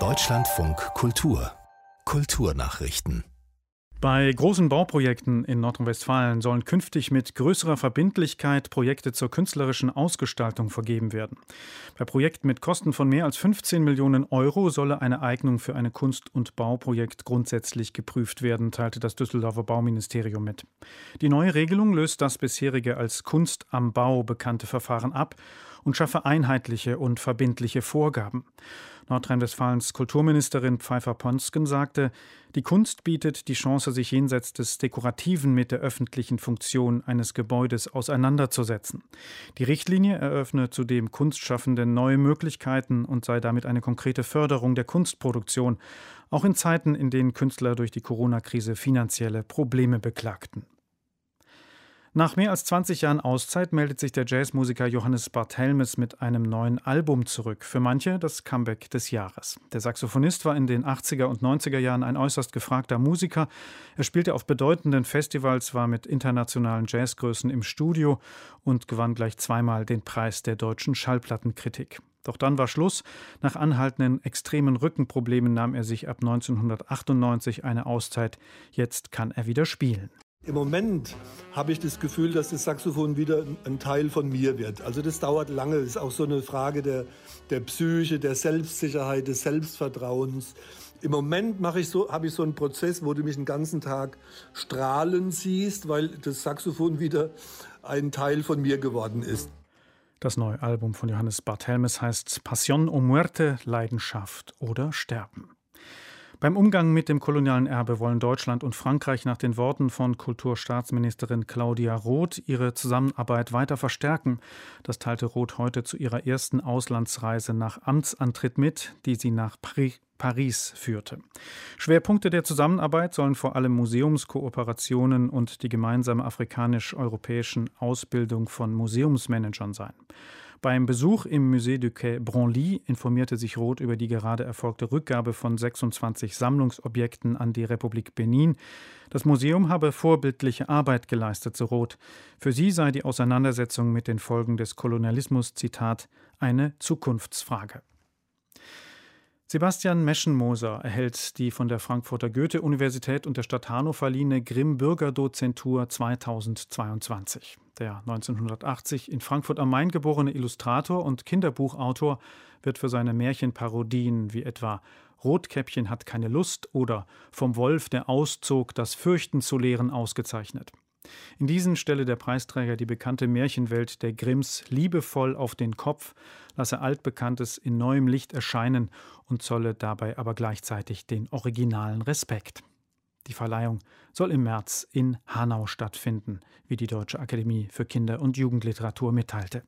Deutschlandfunk Kultur Kulturnachrichten bei großen Bauprojekten in Nordrhein-Westfalen sollen künftig mit größerer Verbindlichkeit Projekte zur künstlerischen Ausgestaltung vergeben werden. Bei Projekten mit Kosten von mehr als 15 Millionen Euro solle eine Eignung für ein Kunst- und Bauprojekt grundsätzlich geprüft werden, teilte das Düsseldorfer Bauministerium mit. Die neue Regelung löst das bisherige als Kunst am Bau bekannte Verfahren ab und schaffe einheitliche und verbindliche Vorgaben. Nordrhein-Westfalens Kulturministerin Pfeiffer-Ponsken sagte, die Kunst bietet die Chance, sich jenseits des Dekorativen mit der öffentlichen Funktion eines Gebäudes auseinanderzusetzen. Die Richtlinie eröffne zudem Kunstschaffenden neue Möglichkeiten und sei damit eine konkrete Förderung der Kunstproduktion, auch in Zeiten, in denen Künstler durch die Corona-Krise finanzielle Probleme beklagten. Nach mehr als 20 Jahren Auszeit meldet sich der Jazzmusiker Johannes Barthelmes mit einem neuen Album zurück. Für manche das Comeback des Jahres. Der Saxophonist war in den 80er und 90er Jahren ein äußerst gefragter Musiker. Er spielte auf bedeutenden Festivals, war mit internationalen Jazzgrößen im Studio und gewann gleich zweimal den Preis der deutschen Schallplattenkritik. Doch dann war Schluss. Nach anhaltenden extremen Rückenproblemen nahm er sich ab 1998 eine Auszeit. Jetzt kann er wieder spielen. Im Moment habe ich das Gefühl, dass das Saxophon wieder ein Teil von mir wird. Also das dauert lange. Das ist auch so eine Frage der, der Psyche, der Selbstsicherheit, des Selbstvertrauens. Im Moment mache ich so, habe ich so einen Prozess, wo du mich den ganzen Tag strahlen siehst, weil das Saxophon wieder ein Teil von mir geworden ist. Das neue Album von Johannes Barthelmes heißt Passion o Muerte, Leidenschaft oder Sterben. Beim Umgang mit dem kolonialen Erbe wollen Deutschland und Frankreich nach den Worten von Kulturstaatsministerin Claudia Roth ihre Zusammenarbeit weiter verstärken. Das teilte Roth heute zu ihrer ersten Auslandsreise nach Amtsantritt mit, die sie nach Paris führte. Schwerpunkte der Zusammenarbeit sollen vor allem Museumskooperationen und die gemeinsame afrikanisch-europäischen Ausbildung von Museumsmanagern sein. Beim Besuch im Musée du Quai Branly informierte sich Roth über die gerade erfolgte Rückgabe von 26 Sammlungsobjekten an die Republik Benin. Das Museum habe vorbildliche Arbeit geleistet, so Roth. Für sie sei die Auseinandersetzung mit den Folgen des Kolonialismus, Zitat, eine Zukunftsfrage. Sebastian Meschenmoser erhält die von der Frankfurter Goethe-Universität und der Stadt Hannover verliehene Grimm-Bürgerdozentur 2022. Der 1980 in Frankfurt am Main geborene Illustrator und Kinderbuchautor wird für seine Märchenparodien wie etwa Rotkäppchen hat keine Lust oder Vom Wolf, der auszog, das Fürchten zu lehren ausgezeichnet. In diesen stelle der Preisträger die bekannte Märchenwelt der Grimms liebevoll auf den Kopf, lasse Altbekanntes in neuem Licht erscheinen und zolle dabei aber gleichzeitig den originalen Respekt. Die Verleihung soll im März in Hanau stattfinden, wie die Deutsche Akademie für Kinder- und Jugendliteratur mitteilte.